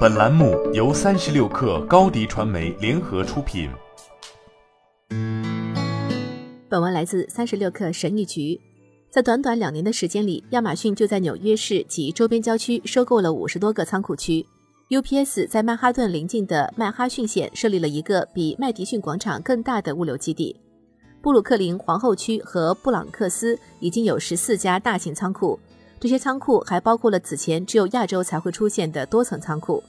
本栏目由三十六氪高低传媒联合出品。本文来自三十六氪神谕局。在短短两年的时间里，亚马逊就在纽约市及周边郊区收购了五十多个仓库区。UPS 在曼哈顿邻近的曼哈逊县设立了一个比麦迪逊广场更大的物流基地。布鲁克林皇后区和布朗克斯已经有十四家大型仓库。这些仓库还包括了此前只有亚洲才会出现的多层仓库。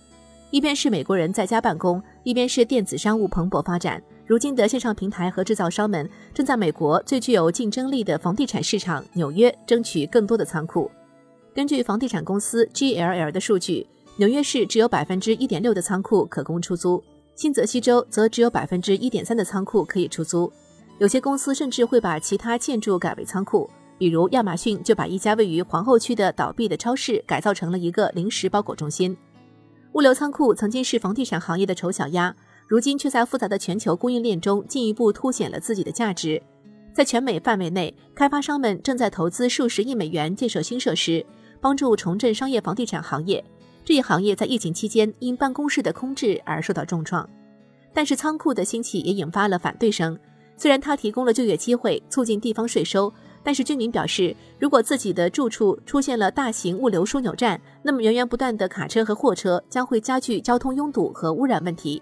一边是美国人在家办公，一边是电子商务蓬勃发展。如今的线上平台和制造商们正在美国最具有竞争力的房地产市场纽约争取更多的仓库。根据房地产公司 GLL 的数据，纽约市只有百分之一点六的仓库可供出租，新泽西州则只有百分之一点三的仓库可以出租。有些公司甚至会把其他建筑改为仓库。比如亚马逊就把一家位于皇后区的倒闭的超市改造成了一个临时包裹中心。物流仓库曾经是房地产行业的丑小鸭，如今却在复杂的全球供应链中进一步凸显了自己的价值。在全美范围内，开发商们正在投资数十亿美元建设新设施，帮助重振商业房地产行业。这一行业在疫情期间因办公室的空置而受到重创，但是仓库的兴起也引发了反对声。虽然它提供了就业机会，促进地方税收。但是居民表示，如果自己的住处出现了大型物流枢纽站，那么源源不断的卡车和货车将会加剧交通拥堵和污染问题。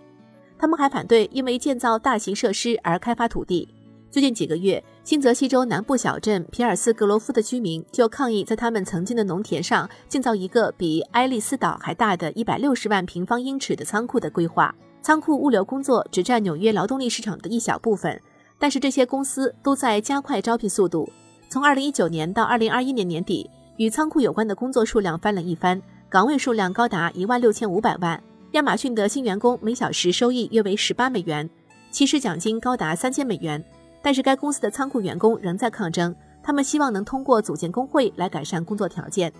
他们还反对因为建造大型设施而开发土地。最近几个月，新泽西州南部小镇皮尔斯格罗夫的居民就抗议在他们曾经的农田上建造一个比埃利斯岛还大的一百六十万平方英尺的仓库的规划。仓库物流工作只占纽约劳动力市场的一小部分，但是这些公司都在加快招聘速度。从二零一九年到二零二一年年底，与仓库有关的工作数量翻了一番，岗位数量高达一万六千五百万。亚马逊的新员工每小时收益约为十八美元，其实奖金高达三千美元。但是该公司的仓库员工仍在抗争，他们希望能通过组建工会来改善工作条件。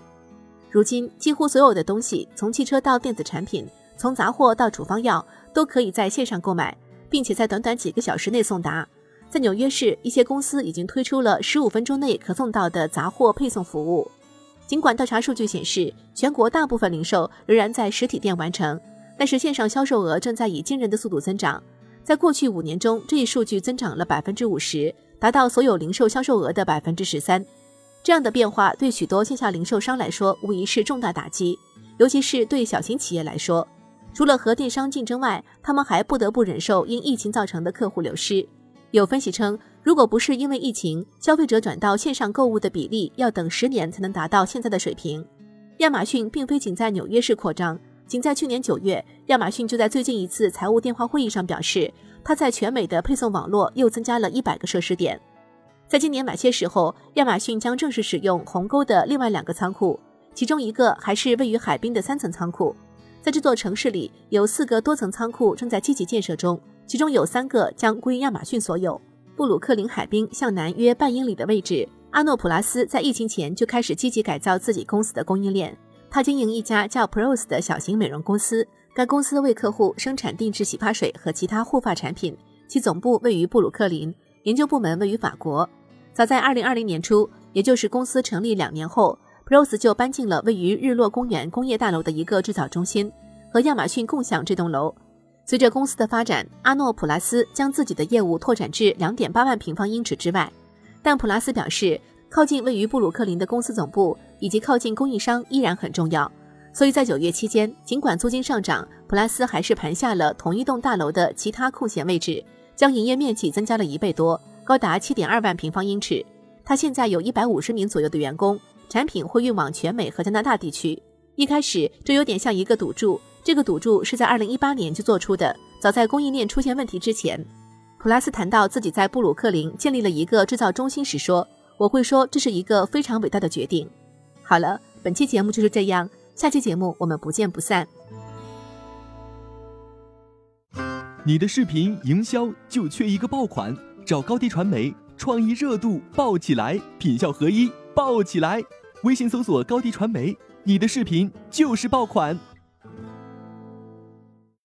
如今，几乎所有的东西，从汽车到电子产品，从杂货到处方药，都可以在线上购买，并且在短短几个小时内送达。在纽约市，一些公司已经推出了十五分钟内可送到的杂货配送服务。尽管调查数据显示，全国大部分零售仍然在实体店完成，但是线上销售额正在以惊人的速度增长。在过去五年中，这一数据增长了百分之五十，达到所有零售销售额的百分之十三。这样的变化对许多线下零售商来说，无疑是重大打击，尤其是对小型企业来说。除了和电商竞争外，他们还不得不忍受因疫情造成的客户流失。有分析称，如果不是因为疫情，消费者转到线上购物的比例要等十年才能达到现在的水平。亚马逊并非仅在纽约市扩张，仅在去年九月，亚马逊就在最近一次财务电话会议上表示，它在全美的配送网络又增加了一百个设施点。在今年晚些时候，亚马逊将正式使用鸿沟的另外两个仓库，其中一个还是位于海滨的三层仓库。在这座城市里，有四个多层仓库正在积极建设中。其中有三个将归亚马逊所有。布鲁克林海滨向南约半英里的位置，阿诺普拉斯在疫情前就开始积极改造自己公司的供应链。他经营一家叫 Pros 的小型美容公司，该公司为客户生产定制洗发水和其他护发产品。其总部位于布鲁克林，研究部门位于法国。早在2020年初，也就是公司成立两年后，Pros 就搬进了位于日落公园工业大楼的一个制造中心，和亚马逊共享这栋楼。随着公司的发展，阿诺普拉斯将自己的业务拓展至两点八万平方英尺之外。但普拉斯表示，靠近位于布鲁克林的公司总部以及靠近供应商依然很重要。所以在九月期间，尽管租金上涨，普拉斯还是盘下了同一栋大楼的其他空闲位置，将营业面积增加了一倍多，高达七点二万平方英尺。他现在有一百五十名左右的员工，产品会运往全美和加拿大地区。一开始，这有点像一个赌注。这个赌注是在二零一八年就做出的，早在供应链出现问题之前。普拉斯谈到自己在布鲁克林建立了一个制造中心时说：“我会说这是一个非常伟大的决定。”好了，本期节目就是这样，下期节目我们不见不散。你的视频营销就缺一个爆款，找高低传媒，创意热度爆起来，品效合一爆起来。微信搜索高低传媒，你的视频就是爆款。